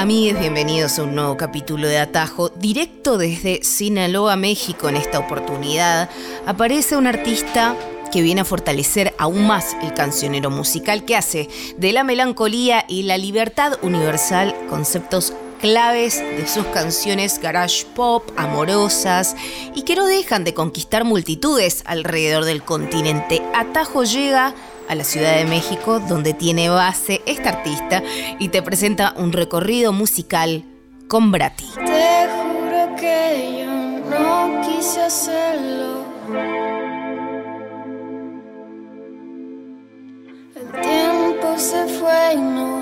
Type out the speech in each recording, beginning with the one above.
Amigos, bienvenidos a un nuevo capítulo de Atajo. Directo desde Sinaloa, México, en esta oportunidad, aparece un artista que viene a fortalecer aún más el cancionero musical que hace de la melancolía y la libertad universal conceptos claves de sus canciones garage pop, amorosas y que no dejan de conquistar multitudes alrededor del continente. Atajo llega a la Ciudad de México, donde tiene base este artista y te presenta un recorrido musical con Brati. Te juro que yo no quise hacerlo. El tiempo se fue y no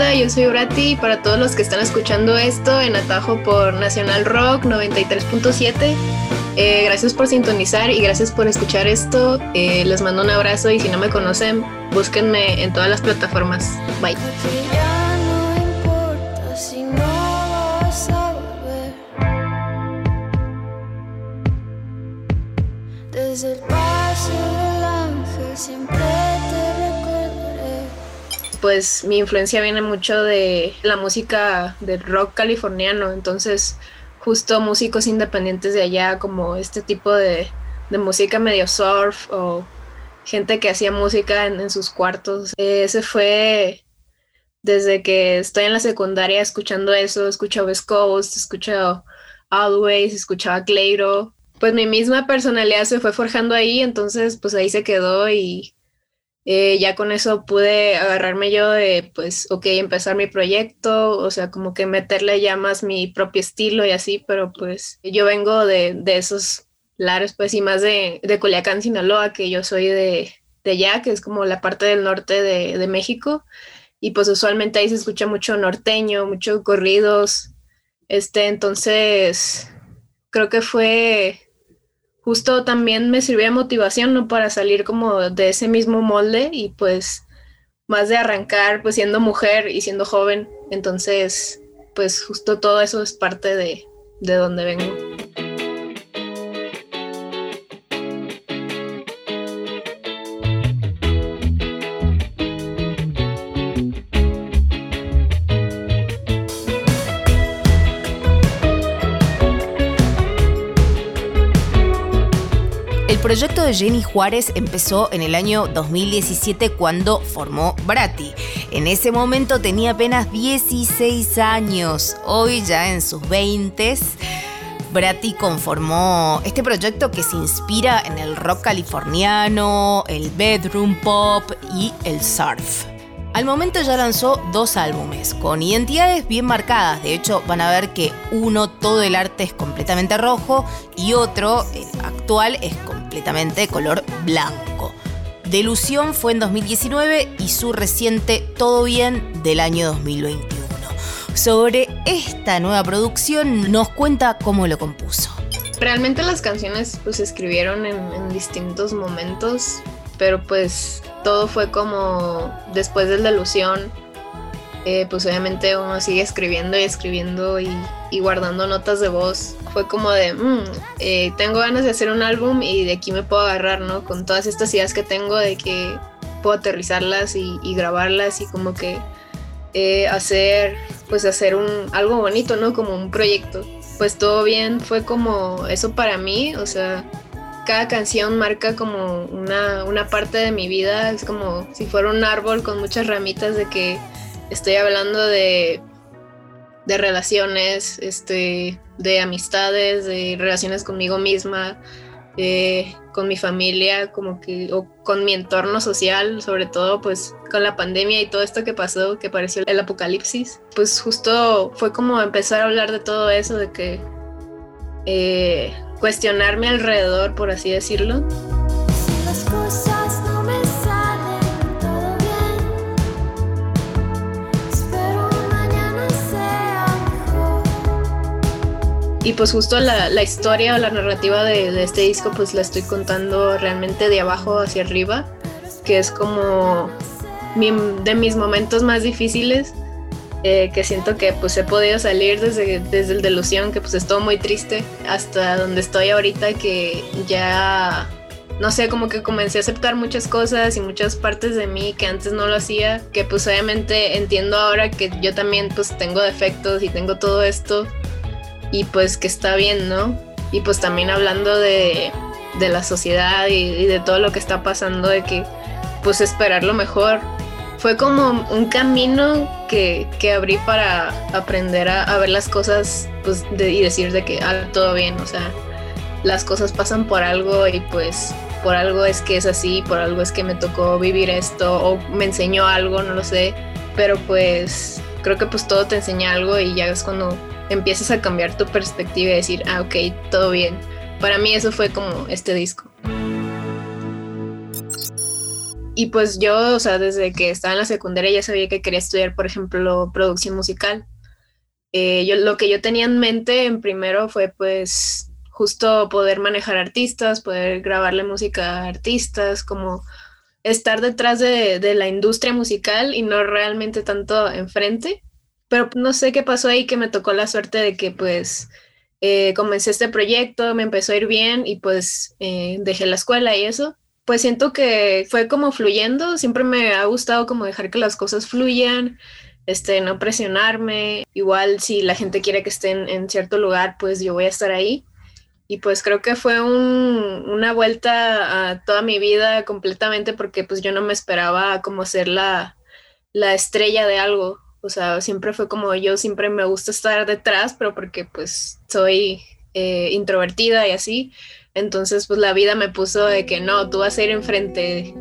Yo soy Brati y para todos los que están escuchando esto en Atajo por Nacional Rock 93.7. Eh, gracias por sintonizar y gracias por escuchar esto. Eh, les mando un abrazo y si no me conocen, búsquenme en todas las plataformas. Bye. Pues mi influencia viene mucho de la música del rock californiano, entonces justo músicos independientes de allá como este tipo de, música medio surf o gente que hacía música en, sus cuartos. Ese fue desde que estoy en la secundaria escuchando eso, escuchaba West Coast, escuchaba Always, escuchaba Cleiro. Pues mi misma personalidad se fue forjando ahí, entonces pues ahí se quedó y eh, ya con eso pude agarrarme yo de, pues, ok, empezar mi proyecto, o sea, como que meterle ya más mi propio estilo y así, pero pues yo vengo de, de esos lares, pues, y más de, de Culiacán, Sinaloa, que yo soy de, de allá, que es como la parte del norte de, de México, y pues usualmente ahí se escucha mucho norteño, mucho corridos, este, entonces creo que fue justo también me sirvió de motivación, ¿no? Para salir como de ese mismo molde y pues más de arrancar pues siendo mujer y siendo joven. Entonces, pues justo todo eso es parte de, de donde vengo. De Jenny Juárez empezó en el año 2017 cuando formó Brati. En ese momento tenía apenas 16 años, hoy ya en sus 20 Brati conformó este proyecto que se inspira en el rock californiano, el bedroom pop y el surf. Al momento ya lanzó dos álbumes, con identidades bien marcadas. De hecho, van a ver que uno, todo el arte es completamente rojo, y otro, el actual, es completamente color blanco. Delusión fue en 2019 y su reciente Todo Bien del año 2021. Sobre esta nueva producción nos cuenta cómo lo compuso. Realmente las canciones pues se escribieron en, en distintos momentos, pero pues todo fue como después del delusión, eh, pues obviamente uno sigue escribiendo y escribiendo y, guardando notas de voz. Fue como de, mm, eh, tengo ganas de hacer un álbum y de aquí me puedo agarrar, ¿no? Con todas estas ideas que tengo de que puedo aterrizarlas y, grabarlas y como que eh, hacer, pues hacer un, algo bonito, ¿no? Como un proyecto. Pues todo bien, fue como eso para mí, o sea, cada canción marca como una, una, parte de mi vida, es como si fuera un árbol con muchas ramitas de que estoy hablando de, de relaciones, este, de amistades, de relaciones conmigo misma, con mi familia, como que, o con mi entorno social, sobre todo pues con la pandemia y todo esto que pasó, que pareció el apocalipsis, pues justo fue como empezar a hablar de todo eso, de que eh, cuestionarme alrededor, por así decirlo. Y pues justo la, historia o la narrativa de, este disco pues la estoy contando realmente de abajo hacia arriba, que es como de mis momentos más difíciles eh, que siento que pues he podido salir desde, desde el delusión, que pues estuvo muy triste, hasta donde estoy ahorita que ya, no sé, como que comencé a aceptar muchas cosas y muchas partes de mí que antes no lo hacía, que pues obviamente entiendo ahora que yo también pues tengo defectos y tengo todo esto y pues que está bien, ¿no? Y pues también hablando de, de la sociedad y, de todo lo que está pasando, de que pues esperar lo mejor fue como un camino que, que abrí para aprender a, ver las cosas pues, y decir de que ah, todo bien, o sea, las cosas pasan por algo y pues por algo es que es así, por algo es que me tocó vivir esto o me enseñó algo, no lo sé, pero pues creo que pues todo te enseña algo y ya es cuando empiezas a cambiar tu perspectiva y decir, ah, ok, todo bien. Para mí eso fue como este disco. Y pues yo, o sea, desde que estaba en la secundaria ya sabía que quería estudiar, por ejemplo, producción musical. Eh, yo, lo que yo tenía en mente en primero fue pues justo poder manejar artistas, poder grabarle música a artistas, como estar detrás de, de la industria musical y no realmente tanto enfrente. Pero no sé qué pasó ahí que me tocó la suerte de que pues eh, comencé este proyecto, me empezó a ir bien y pues eh, dejé la escuela y eso pues siento que fue como fluyendo, siempre me ha gustado como dejar que las cosas fluyan, este, no presionarme, igual si la gente quiere que esté en, cierto lugar, pues yo voy a estar ahí. Y pues creo que fue una vuelta a toda mi vida completamente porque pues yo no me esperaba como ser la, la estrella de algo. O sea, siempre fue como yo, siempre me gusta estar detrás, pero porque pues soy eh, introvertida y así entonces, pues la vida me puso de que no, tú vas a ir enfrente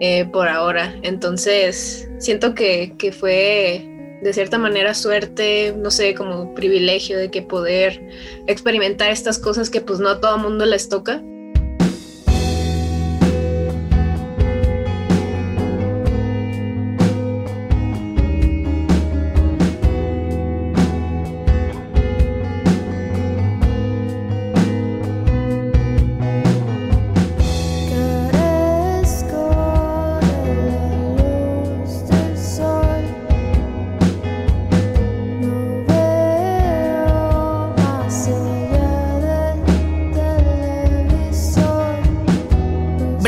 eh, por ahora. Entonces, siento que, que fue de cierta manera suerte, no sé, como privilegio de que poder experimentar estas cosas que pues no a todo mundo les toca.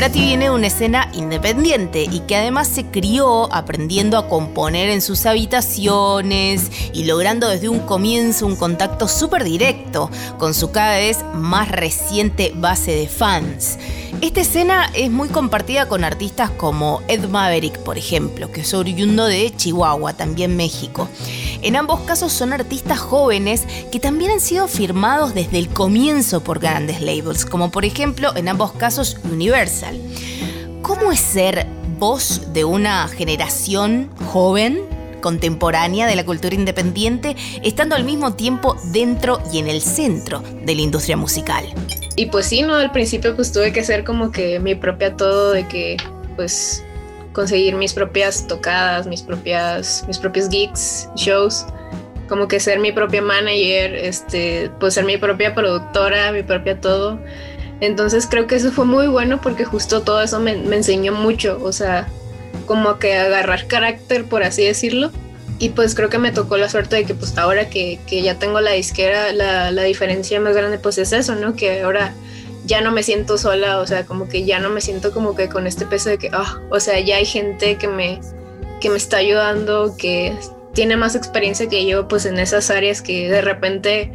Tiene una escena independiente y que además se crió aprendiendo a componer en sus habitaciones y logrando desde un comienzo un contacto súper directo con su cada vez más reciente base de fans. Esta escena es muy compartida con artistas como Ed Maverick, por ejemplo, que es oriundo de Chihuahua, también México. En ambos casos son artistas jóvenes que también han sido firmados desde el comienzo por grandes labels, como por ejemplo en ambos casos Universal. ¿Cómo es ser voz de una generación joven, contemporánea de la cultura independiente, estando al mismo tiempo dentro y en el centro de la industria musical? Y pues sí, ¿no? Al principio pues tuve que ser como que mi propia todo, de que pues conseguir mis propias tocadas, mis propias, mis propios gigs, shows, como que ser mi propia manager, este, pues ser mi propia productora, mi propia todo. Entonces creo que eso fue muy bueno porque justo todo eso me, enseñó mucho, o sea, como que agarrar carácter, por así decirlo. Y pues creo que me tocó la suerte de que pues ahora que, que ya tengo la disquera, la, la, diferencia más grande pues es eso, ¿no? Que ahora ya no me siento sola, o sea, como que ya no me siento como que con este peso de que, ah, o sea, ya hay gente que me, que me está ayudando, que tiene más experiencia que yo, pues en esas áreas que de repente,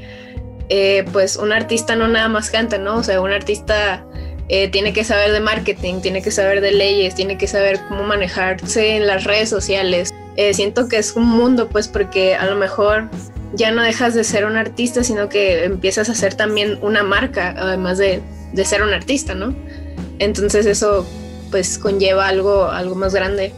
eh, pues un artista no nada más canta, ¿no? O sea, un artista eh, tiene que saber de marketing, tiene que saber de leyes, tiene que saber cómo manejarse en las redes sociales. Eh, siento que es un mundo, pues, porque a lo mejor ya no dejas de ser un artista, sino que empiezas a ser también una marca, además de, de ser un artista, ¿no? Entonces eso pues conlleva algo, algo más grande.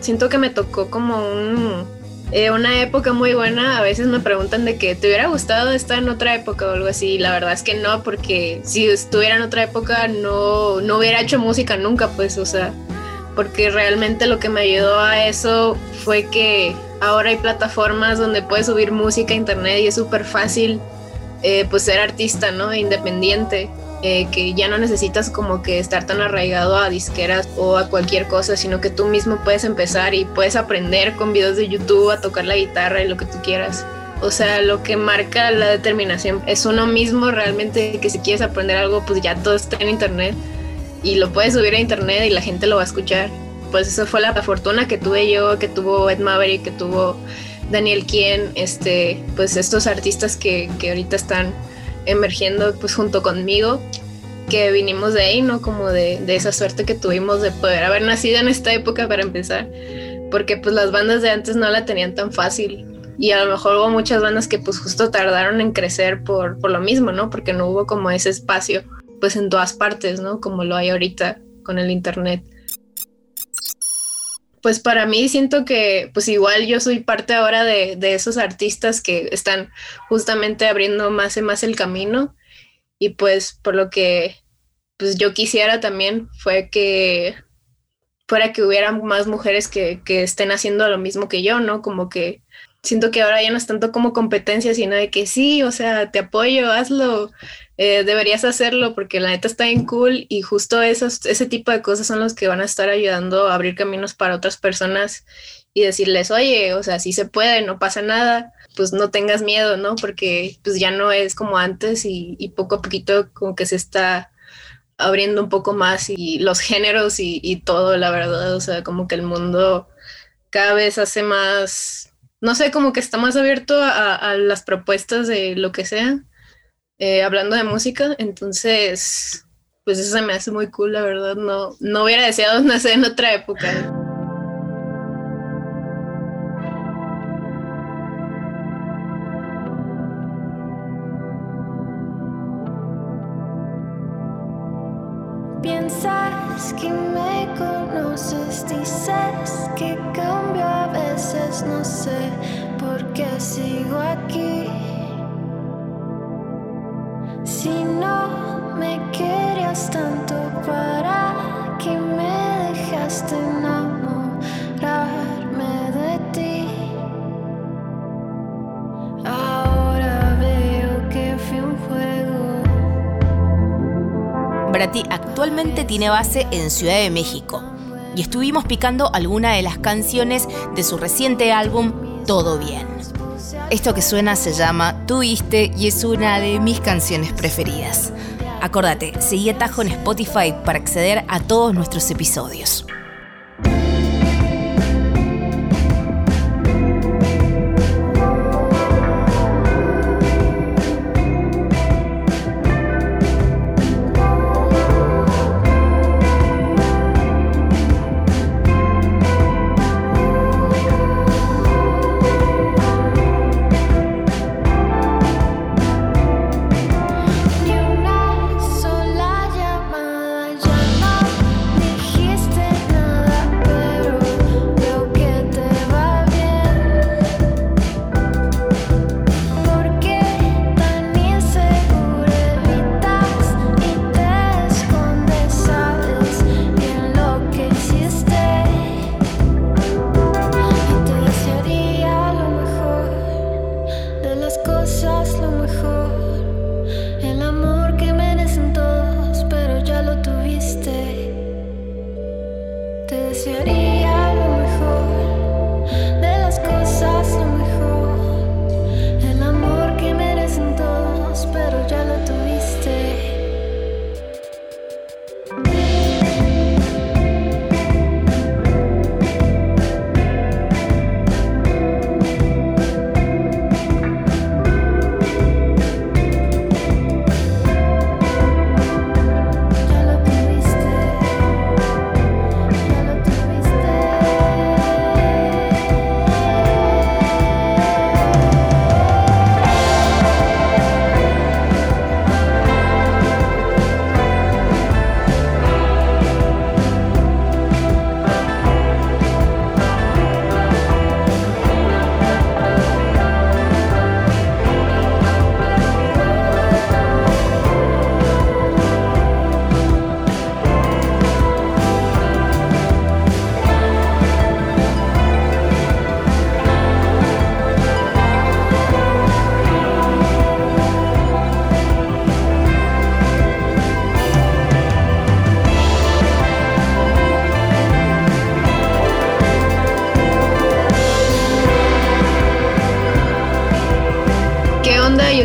Siento que me tocó como eh, una época muy buena. A veces me preguntan de que te hubiera gustado estar en otra época o algo así. La verdad es que no, porque si estuviera en otra época no, no hubiera hecho música nunca, pues, o sea, porque realmente lo que me ayudó a eso fue que ahora hay plataformas donde puedes subir música a internet y es súper fácil eh, pues ser artista, ¿no? Independiente. Que ya no necesitas como que estar tan arraigado a disqueras o a cualquier cosa, sino que tú mismo puedes empezar y puedes aprender con videos de YouTube a tocar la guitarra y lo que tú quieras. O sea, lo que marca la determinación es uno mismo realmente que si quieres aprender algo, pues ya todo está en internet y lo puedes subir a internet y la gente lo va a escuchar. Pues eso fue la fortuna que tuve yo, que tuvo Ed Maverick, que tuvo Daniel Kien, este, pues estos artistas que, que ahorita están emergiendo pues junto conmigo, que vinimos de ahí, ¿no? Como de, de, esa suerte que tuvimos de poder haber nacido en esta época para empezar, porque pues las bandas de antes no la tenían tan fácil y a lo mejor hubo muchas bandas que pues justo tardaron en crecer por, por lo mismo, ¿no? Porque no hubo como ese espacio pues en todas partes, ¿no? Como lo hay ahorita con el internet. Pues para mí siento que pues igual yo soy parte ahora de, de esos artistas que están justamente abriendo más y más el camino y pues por lo que pues yo quisiera también fue que fuera que hubiera más mujeres que, que, estén haciendo lo mismo que yo, ¿no? Como que siento que ahora ya no es tanto como competencia, sino de que sí, o sea, te apoyo, hazlo, eh, deberías hacerlo porque la neta está bien cool y justo esos, ese tipo de cosas son los que van a estar ayudando a abrir caminos para otras personas y decirles, oye, o sea, sí se puede, no pasa nada, pues no tengas miedo, ¿no? Porque pues ya no es como antes y, y poco a poquito como que se está abriendo un poco más y los géneros y, y, todo, la verdad, o sea, como que el mundo cada vez hace más, no sé, como que está más abierto a, las propuestas de lo que sea, eh, hablando de música, entonces, pues eso se me hace muy cool, la verdad, no, no hubiera deseado nacer en otra época. No sé por qué sigo aquí. Si no me querías tanto, ¿para que me dejaste enamorarme de ti? Ahora veo que fui un juego. Brati actualmente tiene base en Ciudad de México y estuvimos picando alguna de las canciones de su reciente álbum Todo Bien. Esto que suena se llama Tuviste y es una de mis canciones preferidas. Acordate, seguí Atajo en Spotify para acceder a todos nuestros episodios.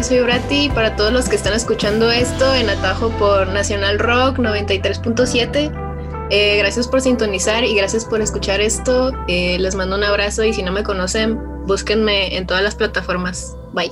Soy Brati y para todos los que están escuchando esto en Atajo por Nacional Rock 93.7. Eh, gracias por sintonizar y gracias por escuchar esto. Eh, les mando un abrazo y si no me conocen, búsquenme en todas las plataformas. Bye.